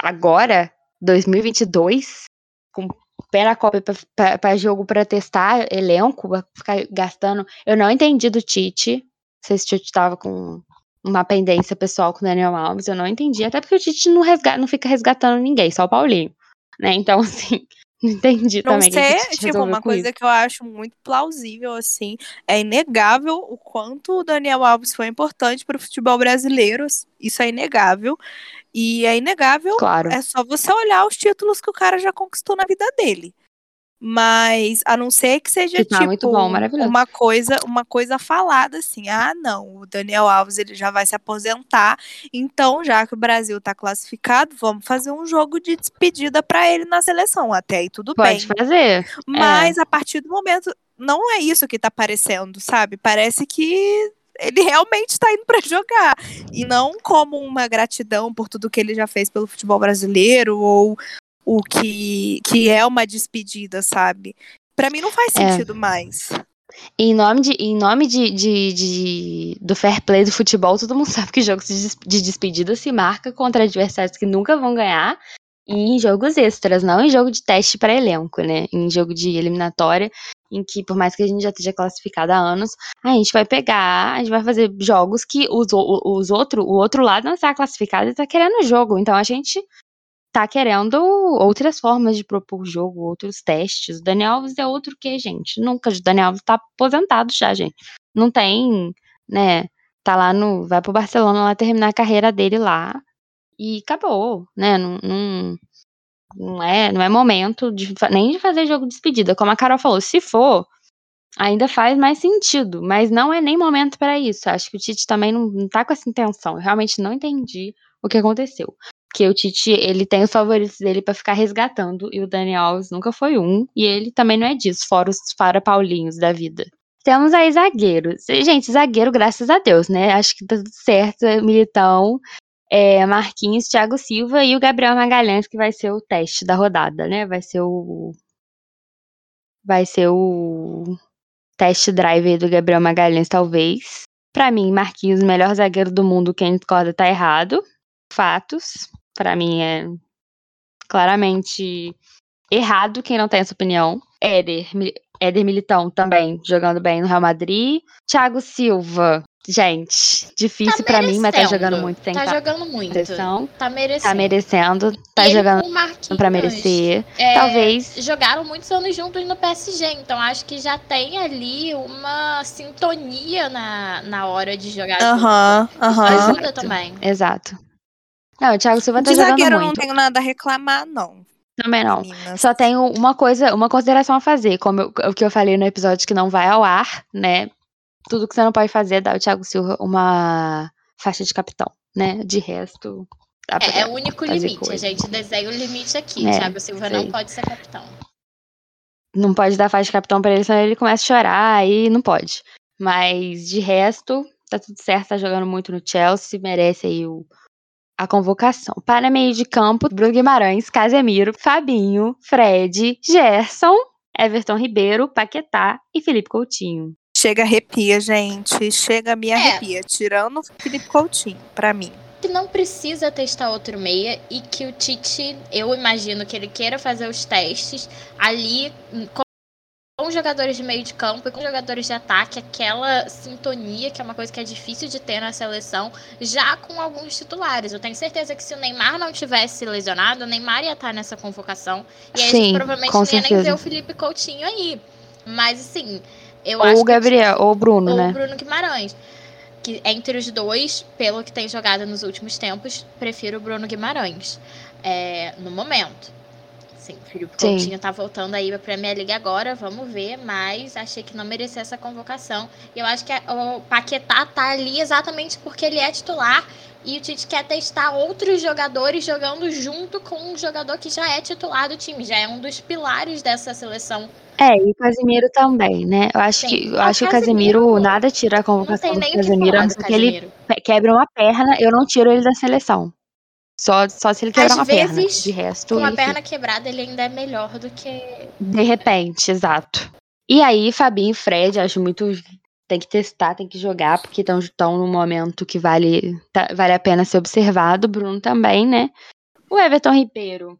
S1: agora, 2022, com pé na Copa para jogo para testar elenco, pra ficar gastando. Eu não entendi do Tite. Não sei se o Tite tava com uma pendência pessoal com o Daniel Alves, eu não entendi. Até porque o Tite não, resgata, não fica resgatando ninguém, só o Paulinho. Né? Então, assim, não entendi
S3: não
S1: também.
S3: Sei, que tipo, uma coisa isso. que eu acho muito plausível, assim, é inegável o quanto o Daniel Alves foi importante para o futebol brasileiro. Isso é inegável. E é inegável.
S1: Claro.
S3: É só você olhar os títulos que o cara já conquistou na vida dele. Mas a não ser que seja que tá tipo bom, uma coisa, uma coisa falada assim, ah, não, o Daniel Alves ele já vai se aposentar, então já que o Brasil tá classificado, vamos fazer um jogo de despedida para ele na seleção. Até aí tudo
S1: Pode
S3: bem.
S1: Pode fazer.
S3: Mas é. a partir do momento não é isso que tá parecendo, sabe? Parece que ele realmente está indo para jogar e não como uma gratidão por tudo que ele já fez pelo futebol brasileiro ou o que que é uma despedida, sabe? Para mim não faz é. sentido é. mais.
S1: Em nome, de, em nome de, de, de, do fair play do futebol, todo mundo sabe que jogos de despedida se marca contra adversários que nunca vão ganhar e em jogos extras, não em jogo de teste para elenco, né? Em jogo de eliminatória, em que, por mais que a gente já esteja classificado há anos, a gente vai pegar, a gente vai fazer jogos que os, os outro, o outro lado não está classificado e está querendo o jogo. Então a gente tá querendo outras formas de propor jogo, outros testes. O Daniel Alves é outro que, gente. Nunca. O Daniel Alves tá aposentado já, gente. Não tem, né? Tá lá no. Vai pro Barcelona lá terminar a carreira dele lá e acabou, né? Não, não, não, é, não é momento de, nem de fazer jogo de despedida. Como a Carol falou, se for, ainda faz mais sentido, mas não é nem momento para isso. Acho que o Tite também não, não tá com essa intenção. Eu realmente não entendi o que aconteceu. Que o Tite, ele tem os favoritos dele para ficar resgatando, e o Daniel Alves nunca foi um, e ele também não é disso, fora os para Paulinhos da vida. Temos aí zagueiros. Gente, zagueiro, graças a Deus, né? Acho que tá tudo certo. Militão é, Marquinhos, Thiago Silva e o Gabriel Magalhães, que vai ser o teste da rodada, né? Vai ser o. Vai ser o teste drive do Gabriel Magalhães, talvez. Para mim, Marquinhos, melhor zagueiro do mundo, quem discorda tá errado. Fatos. Para mim é claramente errado quem não tem essa opinião. Éder, Éder Militão também jogando bem no Real Madrid. Thiago Silva, Gente, difícil tá para mim, mas tá jogando muito.
S2: Tem tá jogando muito.
S1: Pressão.
S2: Tá merecendo.
S1: Tá merecendo. Tá jogando para merecer. É,
S2: Talvez. Jogaram muitos anos juntos no PSG, então acho que já tem ali uma sintonia na, na hora de jogar.
S3: Aham, uh aham.
S2: -huh, uh -huh. Ajuda também.
S1: Exato. Não, o Thiago Silva tá de jogando zagueiro muito.
S3: não tenho nada a reclamar, não.
S1: Também não. Meninas. Só tenho uma coisa, uma consideração a fazer, como eu, o que eu falei no episódio que não vai ao ar, né? tudo que você não pode fazer é dar ao Thiago Silva uma faixa de capitão, né? De resto.
S2: É, é o único limite. Coisa. A gente desenha o limite aqui. É, Thiago Silva sei. não pode ser capitão.
S1: Não pode dar faixa de capitão pra ele, senão ele começa a chorar e não pode. Mas de resto, tá tudo certo, tá jogando muito no Chelsea, merece aí o, a convocação. Para meio de campo, Bruno Guimarães, Casemiro, Fabinho, Fred, Gerson, Everton Ribeiro, Paquetá e Felipe Coutinho.
S3: Chega arrepia, gente. Chega me
S2: É.
S3: arrepia. Tirando o Felipe Coutinho, pra mim.
S2: que não precisa testar outro meia e que o Tite, eu imagino que ele queira fazer os testes ali com jogadores de meio de campo e com jogadores de ataque, aquela sintonia que é uma coisa que é difícil de ter na seleção, já com alguns titulares. Eu tenho certeza que se o Neymar não tivesse lesionado, o Neymar ia estar nessa convocação. E aí a
S1: Sim,
S2: gente provavelmente não ia nem
S1: certeza.
S2: ver o Felipe Coutinho aí. Mas assim, eu
S1: ou
S2: acho
S1: o Gabriel, ou o Bruno,
S2: ou
S1: né?
S2: o Bruno Guimarães. Que entre os dois, pelo que tem jogado nos últimos tempos, prefiro o Bruno Guimarães. é, no momento. Sim, o Felipe
S1: Sim.
S2: Coutinho tá voltando aí pra Premier League agora, vamos ver, mas achei que não merecia essa convocação. E eu acho que o Paquetá tá ali exatamente porque ele é titular e o Tite quer testar outros jogadores jogando junto com um jogador que já é titular do time, já é um dos pilares dessa seleção.
S1: É, e o Casemiro também, né? Eu acho
S2: Sim.
S1: que, eu
S2: o
S1: acho que o Casemiro,
S2: Casemiro,
S1: nada tira a
S2: Não
S1: convocação do
S2: nem o que
S1: Casemiro, a não ser que ele quebre uma perna, eu não tiro ele da seleção. Só, só se ele quebrar
S2: Às
S1: uma perna.
S2: vezes,
S1: De resto,
S2: Com a perna quebrada, ele ainda é melhor do que.
S1: De repente, exato. E aí, Fabinho e Fred, acho muito. Tem que testar, tem que jogar, porque estão num momento que vale, tá- vale a pena ser observado. Bruno também, né? O Everton Ribeiro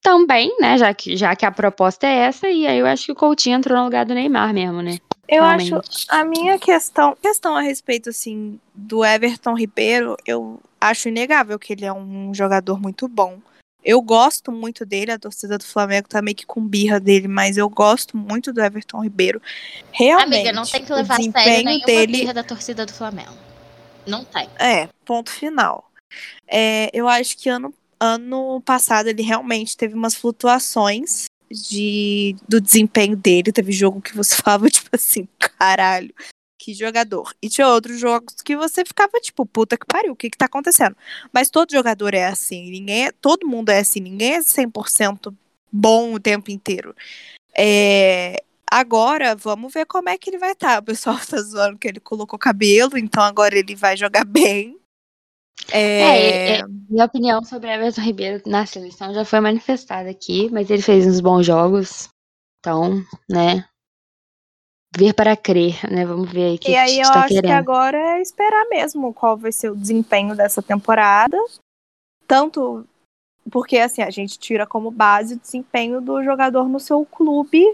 S1: também, né? Já que, já que a proposta é essa, e aí eu acho que o Coutinho entrou no lugar do Neymar mesmo, né?
S3: Eu
S1: Realmente.
S3: acho a minha questão, questão a respeito assim do Everton Ribeiro, eu acho inegável que ele é um jogador muito bom. Eu gosto muito dele, a torcida do Flamengo tá meio que com birra dele, mas eu gosto muito do Everton Ribeiro. Realmente,
S2: Amiga, não tem que levar a sério nenhuma
S3: dele
S2: birra da torcida do Flamengo. Não tem.
S3: É, ponto final. É, eu acho que ano, ano passado ele realmente teve umas flutuações de, do desempenho dele. Teve jogo que você falava, tipo assim, caralho, que jogador. E tinha outros jogos que você ficava, tipo, puta que pariu, o que que tá acontecendo? Mas todo jogador é assim, ninguém é, todo mundo é assim, ninguém é 100% bom o tempo inteiro. É, agora, vamos ver como é que ele vai estar. O pessoal tá zoando que ele colocou cabelo, então agora ele vai jogar bem. É,
S1: É, é, minha opinião sobre Everton Ribeiro na seleção já foi manifestada aqui, mas ele fez uns bons jogos. Então, né? Ver para crer, né? Vamos ver aí que
S3: E aí eu
S1: tá
S3: acho que
S1: querendo.
S3: agora é esperar mesmo qual vai ser o desempenho dessa temporada. Tanto porque assim, a gente tira como base o desempenho do jogador no seu clube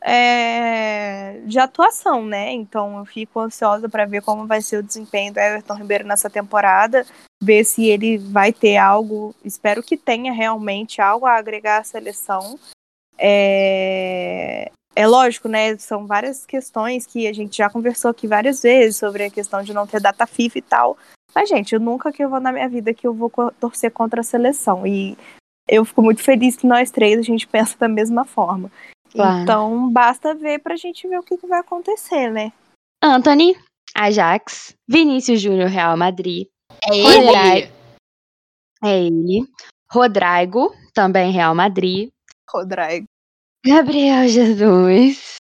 S3: é, de atuação, né? Então eu fico ansiosa para ver como vai ser o desempenho do Everton Ribeiro nessa temporada, ver se ele vai ter algo, espero que tenha realmente algo a agregar à seleção. É, é lógico, né? São várias questões que a gente já conversou aqui várias vezes sobre a questão de não ter data FIFA e tal. Mas, gente, eu nunca que eu vou na minha vida que eu vou torcer contra a seleção. E eu fico muito feliz que nós três a gente pensa da mesma forma.
S1: Claro.
S3: Então, basta ver pra gente ver o que, que vai acontecer, né?
S1: Anthony, Ajax, Vinícius Júnior, Real Madrid,
S2: É
S1: Rodrigo.
S2: ele.
S1: é ele. Rodrigo, também Real Madrid.
S3: Rodrigo,
S1: Gabriel Jesus,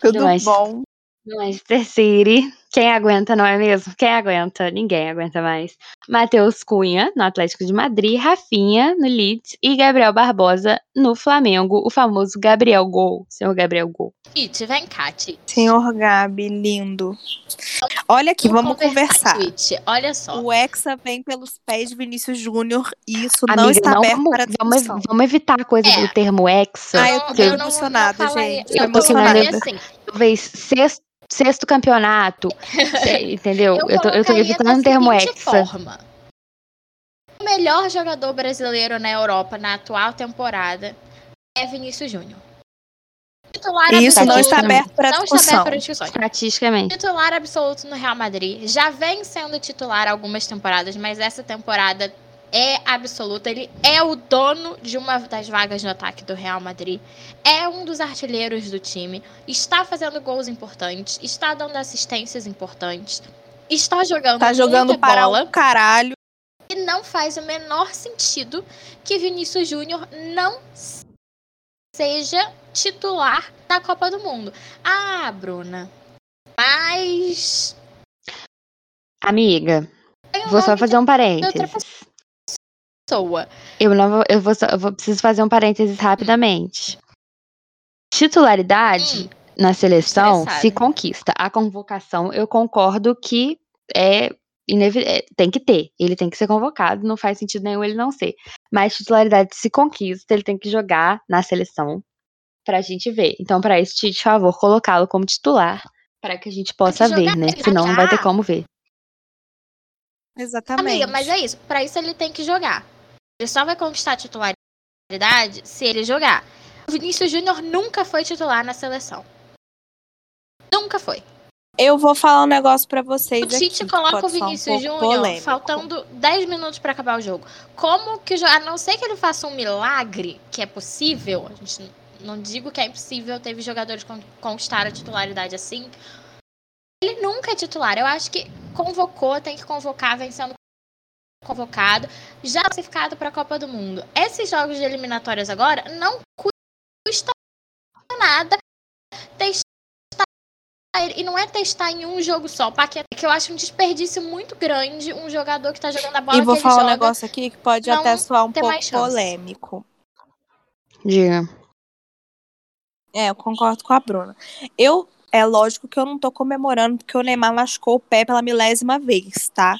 S3: tudo bom?
S1: Manchester City. Quem aguenta, não é mesmo? Quem aguenta? Ninguém aguenta mais. Matheus Cunha, no Atlético de Madrid. Rafinha, no Leeds. E Gabriel Barbosa, no Flamengo. O famoso Gabriel Gol. Senhor Gabriel Gol.
S2: Tite, vem cá, Tite.
S3: Senhor Gabi, lindo. Olha aqui, vamos conversar.
S2: Tite, olha só.
S3: O Hexa vem pelos pés de Vinícius Júnior e isso não
S1: Amiga,
S3: está
S1: não
S3: aberto
S1: vamos,
S3: para
S1: vamos,
S3: discussão.
S1: vamos evitar a coisa
S2: É.
S1: do termo hexa.
S3: Ah, eu tô emocionada,
S2: falaria-
S3: gente.
S2: Eu tô
S1: emocionada.
S2: assim.
S1: talvez sexto, sexto campeonato. entendeu? Eu, tô, eu tô evitando o termo hexa.
S2: forma. O melhor jogador brasileiro na Europa na atual temporada é Vinícius Júnior. Titular
S3: E isso não
S2: absoluto-
S3: está aberto para
S2: não está
S3: discussão.
S2: aberto para discussões.
S1: Estatisticamente.
S2: Titular absoluto no Real Madrid. Já vem sendo titular algumas temporadas, mas essa temporada é absoluta. Ele é o dono de uma das vagas no ataque do Real Madrid. É um dos artilheiros do time. Está fazendo gols importantes. Está dando assistências importantes. Está jogando
S3: Tá jogando
S2: muita
S3: para
S2: bola.
S3: o caralho.
S2: E não faz o menor sentido que Vinícius Júnior não seja titular da Copa do Mundo. Ah, Bruna. Mas.
S1: Amiga, vou só fazer um parênteses.
S2: Pessoa.
S1: Eu não vou, eu vou, só- eu vou preciso fazer um parênteses rapidamente. Titularidade na seleção
S2: Estressada.
S1: se conquista. A convocação, eu concordo que é, é, tem que ter. Ele tem que ser convocado, não faz sentido nenhum ele não ser. Mas titularidade se conquista, ele tem que jogar na seleção pra gente ver. Então, isso, Tite, por favor, colocá-lo como titular para que a gente possa ver,
S2: jogar,
S1: né? Senão não vai ter como ver.
S3: Exatamente.
S2: Amiga, mas é isso. Pra isso ele tem que jogar. Ele só vai conquistar a titularidade se ele jogar. O Vinícius Júnior nunca foi titular na seleção. Nunca foi.
S3: Eu vou falar um negócio pra vocês
S2: O Tite
S3: aqui,
S2: coloca o
S3: um
S2: Vinícius
S3: pouco
S2: Júnior faltando 10 minutos pra acabar o jogo. Como que o a não ser que ele faça um milagre, que é possível, a gente não digo que é impossível, teve jogadores que con- conquistaram a titularidade assim. Ele nunca é titular. Eu acho que convocou, tem que convocar, vem sendo convocado, já classificado para a Copa do Mundo. Esses jogos de eliminatórias agora não custa nada testar. E não é testar em um jogo só, Paquetá, que eu acho um desperdício muito grande um jogador que tá jogando a bola
S3: E vou
S2: que ele
S3: falar um
S2: joga.
S3: negócio aqui que pode até soar um pouco polêmico.
S1: Diga.
S3: É, eu concordo com a Bruna. Eu, é lógico que eu não tô comemorando porque o Neymar machucou o pé pela milésima vez, tá?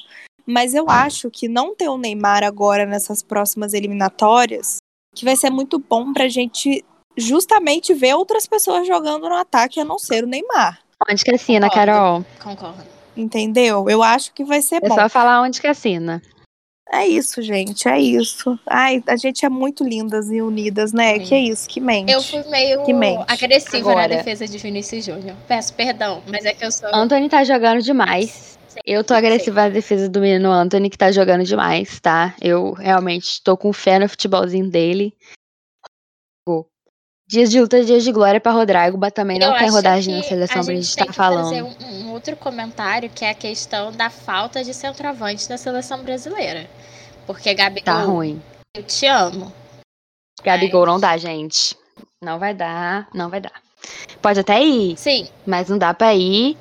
S3: Mas eu acho que não ter o Neymar agora nessas próximas eliminatórias, que vai ser muito bom pra gente justamente ver outras pessoas jogando no ataque a não ser o Neymar.
S1: Onde que assina,
S2: Concordo.
S1: Carol?
S2: Concordo.
S3: Entendeu? Eu acho que vai ser
S1: É
S3: bom.
S1: só falar onde que assina.
S3: É isso, gente, é isso. Ai, a gente é muito lindas e unidas, né?
S2: Sim.
S3: Que é isso, que mente.
S2: Eu fui meio
S3: Que mente.
S2: agressiva na
S1: Agora.
S2: defesa de Vinícius Júnior. Peço perdão, mas é que eu sou.
S1: Anthony tá jogando demais. Eu tô agressiva na defesa do menino Anthony, que tá jogando demais, tá? Eu realmente tô com fé no futebolzinho dele. Dias de luta, dias de glória pra Rodrigo, também não
S2: Eu
S1: tem
S2: acho
S1: rodagem na seleção pra
S2: gente
S1: gente
S2: tem
S1: tá
S2: que fazer
S1: falando.
S2: Um, um outro comentário que é a questão da falta de centroavante da seleção brasileira. Porque, Gabigol,
S1: Tá ruim.
S2: eu te amo.
S1: Gabigol não dá, gente. Não vai dar, não vai dar. Pode até ir,
S2: Sim,
S1: mas não dá pra ir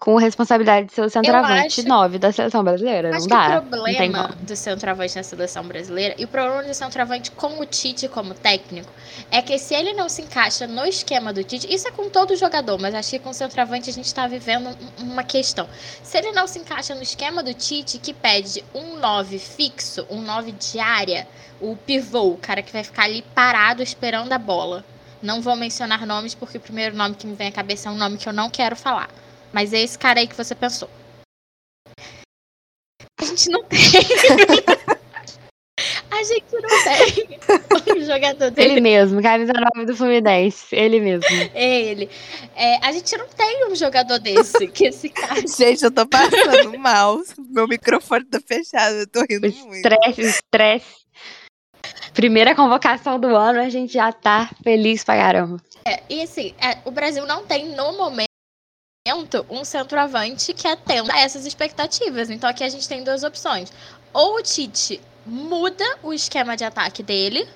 S1: com responsabilidade de ser o centroavante
S2: acho-
S1: 9 da seleção brasileira.
S2: acho
S1: Não dá.
S2: o problema do centroavante na seleção brasileira e o problema do centroavante com o Tite como técnico é que se ele não se encaixa no esquema do Tite, isso é com todo jogador, mas acho que com o centroavante a gente tá vivendo um- uma questão. Se ele não se encaixa no esquema do Tite, que pede um 9 fixo, um 9 de área, o pivô, o cara que vai ficar ali parado esperando a bola. Não vou mencionar nomes porque o primeiro nome que me vem à cabeça é um nome que eu não quero falar. Mas é esse cara aí que você pensou. A gente não tem. A gente não tem um jogador dele.
S1: Ele mesmo, camisa 9 do Fluminense. Ele mesmo.
S2: É ele. É, a gente não tem um jogador desse. Que esse cara.
S3: Gente, eu tô passando mal. Meu microfone tá fechado, eu tô rindo muito.
S1: Estresse, estresse. Primeira convocação do ano, a gente já tá feliz pra caramba.
S2: É, e assim, é, o Brasil não tem no momento um centroavante que atenda a essas expectativas. Então aqui a gente tem duas opções. Ou o Tite muda o esquema de ataque dele,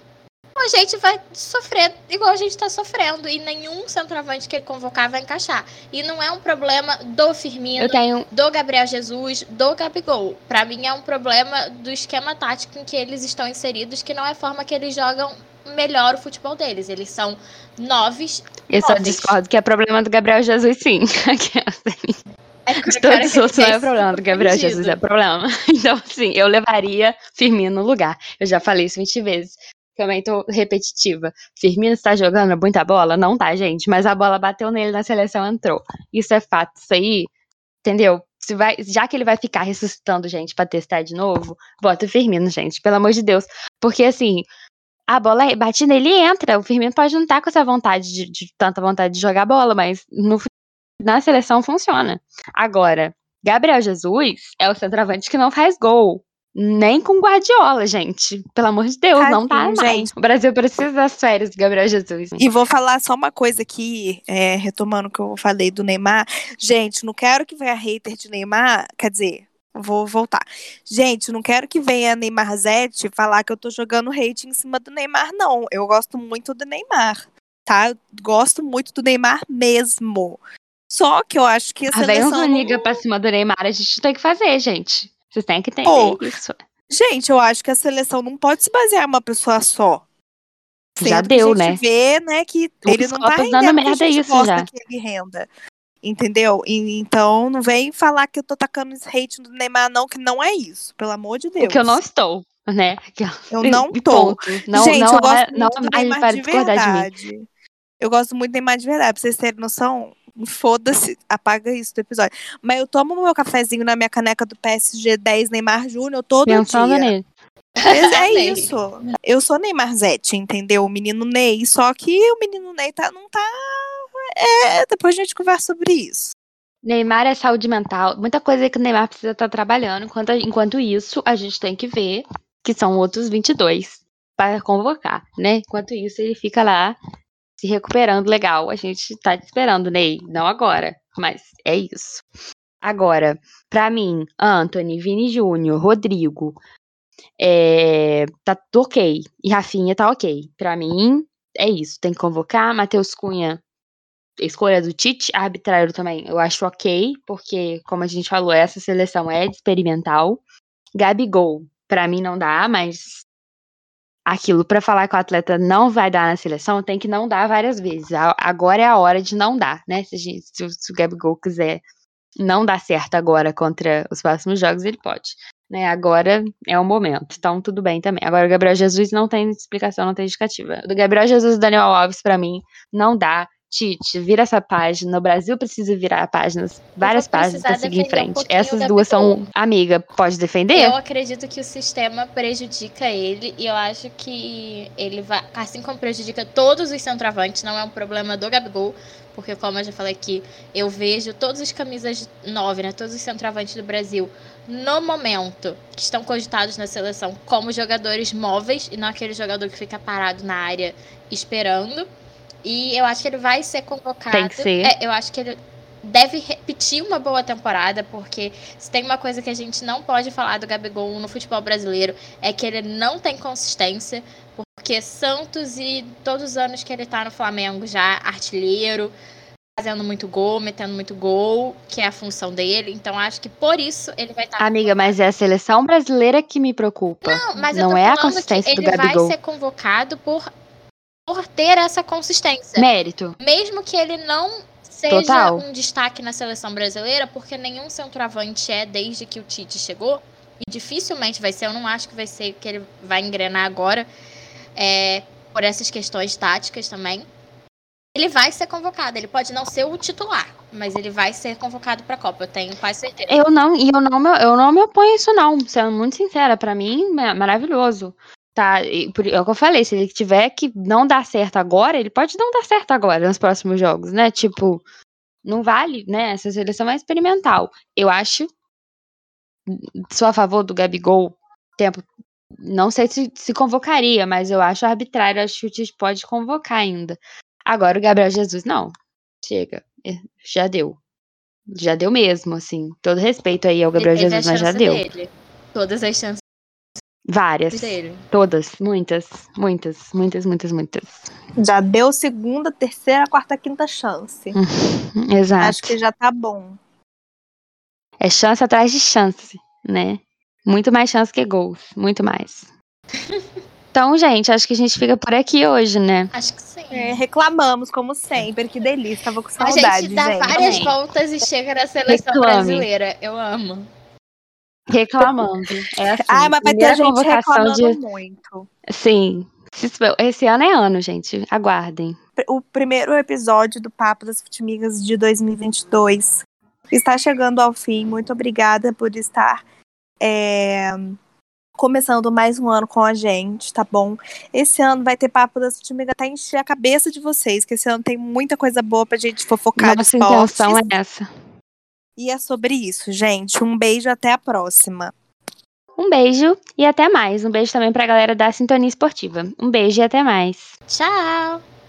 S2: ou a gente vai sofrer igual a gente tá sofrendo. E nenhum centroavante que ele convocar vai encaixar. E não é um problema do Firmino,
S1: tenho.
S2: do Gabriel Jesus, do Gabigol. Pra mim é um problema do esquema tático em que eles estão inseridos, que não é a forma que eles jogam melhor o futebol deles. Eles são noves.
S1: Eu só discordo que é problema do Gabriel Jesus, sim.
S2: É
S1: De todos os outros não é problema do Gabriel. Jesus, é problema. Então, sim, eu levaria Firmino no lugar. Eu já falei isso 20 vezes. Também tô repetitiva. Firmino está jogando muita bola? Não tá, gente. Mas a bola bateu nele na seleção, entrou. Isso é fato. Isso aí, entendeu? Se vai, já que ele vai ficar ressuscitando gente pra testar de novo, bota o Firmino, gente. Pelo amor de Deus. Porque, assim, a bola bate nele e entra. O Firmino pode não estar com essa vontade, de, de tanta vontade de jogar bola, mas no, na seleção funciona. Agora, Gabriel Jesus é o centroavante que não faz gol. Nem com Guardiola, gente. Pelo amor de Deus, não tá
S3: Tadinho,
S1: mais.
S3: gente.
S1: O Brasil precisa das férias do Gabriel Jesus.
S3: E vou falar só uma coisa aqui, é, retomando o que eu falei do Neymar. Gente, não quero que venha hater de Neymar, quer dizer, vou voltar. Gente, não quero que venha Neymar Zete falar que eu tô jogando hate em cima do Neymar, não. Eu gosto muito do Neymar, tá? Eu gosto muito do Neymar mesmo. Só que eu acho que a
S1: Ah, vem
S3: seleção.
S1: uns
S3: não-
S1: liga pra cima do Neymar, a gente tem que fazer, gente. Vocês têm que entender
S3: Pô,
S1: isso.
S3: Gente, eu acho que a seleção não pode se basear em uma pessoa só.
S1: Já
S3: Sendo que
S1: deu,
S3: a gente
S1: né?
S3: vê, né, que
S1: Duas
S3: ele não tá rendendo o que a
S1: merda
S3: gente
S1: isso
S3: gosta
S1: já.
S3: que ele renda. Entendeu? E- então, não vem falar que eu tô tacando esse hate do Neymar, não, que não é isso. Pelo amor de Deus.
S1: Porque eu não estou, né?
S3: Eu não tô.
S1: Não,
S3: gente,
S1: não
S3: eu gosto
S1: é,
S3: muito
S1: não
S3: do
S1: é
S3: Neymar
S1: para
S3: de
S1: discordar de mim.
S3: verdade. Eu gosto muito do Neymar de verdade. Pra vocês terem noção, foda-se, apaga isso do episódio. Mas eu tomo meu cafezinho na minha caneca do PSG 10 Neymar Júnior todo
S1: Pensando
S3: dia.
S1: nele.
S3: Mas é isso. Eu sou Neymar Zete, entendeu? O menino Ney. Só que o menino Ney tá, não tá. É, depois a gente conversa sobre isso.
S1: Neymar é saúde mental. Muita coisa que o Neymar precisa estar trabalhando. Enquanto, enquanto isso, a gente tem que ver que são outros 22 para convocar, né? Enquanto isso, ele fica lá se recuperando legal. A gente tá te esperando, Ney. Não agora, mas é isso. Agora, pra mim, Anthony, Vini Júnior, Rodrigo, é, tá ok. E Rafinha tá ok. Pra mim, é isso. Tem que convocar. Matheus Cunha, escolha do Tite. Arbitrário também, eu acho ok. Porque, como a gente falou, essa seleção é experimental. Gabigol, pra mim não dá, mas aquilo pra falar que o atleta não vai dar na seleção, tem que não dar várias vezes. Agora é a hora de não dar, né? Se, gente- se o- se o Gabigol quiser não dar certo agora contra os próximos jogos, ele pode. Né? Agora é o momento. Então, tudo bem também. Agora, o Gabriel Jesus não tem explicação, não tem justificativa. Do Gabriel Jesus e Daniel Alves, pra mim, não dá. Tite, vira essa página. O Brasil precisa virar páginas, várias páginas
S2: precisar
S1: seguir em
S2: um
S1: frente.
S2: pouquinho
S1: Essas duas são. Amiga, pode defender?
S2: Eu acredito que o sistema prejudica ele e eu acho que ele vai, assim como prejudica todos os centroavantes, não é um problema do Gabigol, porque como eu já falei aqui, eu vejo todos os camisas 9, né, todos os centroavantes do Brasil no momento que estão cogitados na seleção como jogadores móveis e não aquele jogador que fica parado na área esperando. E eu acho que ele vai ser convocado.
S1: Tem que ser.
S2: É, eu acho que ele deve repetir uma boa temporada, porque se tem uma coisa que a gente não pode falar do Gabigol no futebol brasileiro é que ele não tem consistência, porque Santos e todos os anos que ele tá no Flamengo já artilheiro, fazendo muito gol, metendo muito gol, que é a função dele. Então acho que por isso ele vai estar
S1: Amiga, mas é a seleção brasileira que me preocupa.
S2: não, mas eu
S1: não
S2: tô
S1: é a consistência
S2: que
S1: do
S2: ele
S1: Gabigol.
S2: vai ser convocado por, por ter essa consistência.
S1: Mérito.
S2: Mesmo que ele não seja
S1: Total.
S2: um destaque na seleção brasileira, porque nenhum centroavante é desde que o Tite chegou. E dificilmente vai ser, eu não acho que vai ser que ele vai engrenar agora, é, por essas questões táticas também. Ele vai ser convocado, ele pode não ser o titular, mas ele vai ser convocado para a Copa, eu tenho quase certeza.
S1: Eu não, e eu não, me- eu não me oponho a isso, não. Sendo muito sincera, pra mim é maravilhoso. Tá, e é o que eu falei, se ele tiver que não dar certo agora, ele pode não dar certo agora nos próximos jogos, né? Tipo, não vale, né? Essa seleção é experimental. Eu acho, sou a favor do Gabigol, tempo, não sei se, se convocaria, mas eu acho arbitrário, acho que o Tite pode convocar ainda. Agora o Gabriel Jesus, não. Chega, é, já deu. Já deu mesmo, assim. Todo respeito aí ao Gabriel Jesus, mas já deu.
S2: dele. Todas as chances
S1: Várias.
S2: dele.
S1: Todas. Muitas. Muitas. Muitas, muitas, muitas.
S3: Já deu segunda, terceira, quarta, quinta chance.
S1: Exato.
S3: Acho que já tá bom.
S1: É chance atrás de chance, né? Muito mais chance que gols. Muito mais. Então, gente, acho que a gente fica por aqui hoje, né?
S2: Acho que sim.
S3: É, reclamamos, como sempre. Que delícia. Tava com
S2: A
S3: saudade,
S2: gente dá
S3: gente.
S2: várias voltas e chega na seleção
S1: Reclame.
S2: brasileira. Eu amo.
S1: Reclamando. É assim,
S3: Ai, mas vai ter
S1: primeira
S3: gente reclamando
S1: de...
S3: muito.
S1: Sim. Esse ano é ano, gente. Aguardem.
S3: O primeiro episódio do Papo das Futimigas de 2022 está chegando ao fim. Muito obrigada por estar é, começando mais um ano com a gente, tá bom? Esse ano vai ter Papo das Futimigas até encher a cabeça de vocês, que esse ano tem muita coisa boa pra gente fofocar
S1: Nossa
S3: de esportes.
S1: intenção é essa.
S3: E é sobre isso, gente. Um beijo até a próxima.
S1: Um beijo e até mais. Um beijo também pra galera da Sintonia Esportiva. Um beijo e até mais.
S2: Tchau!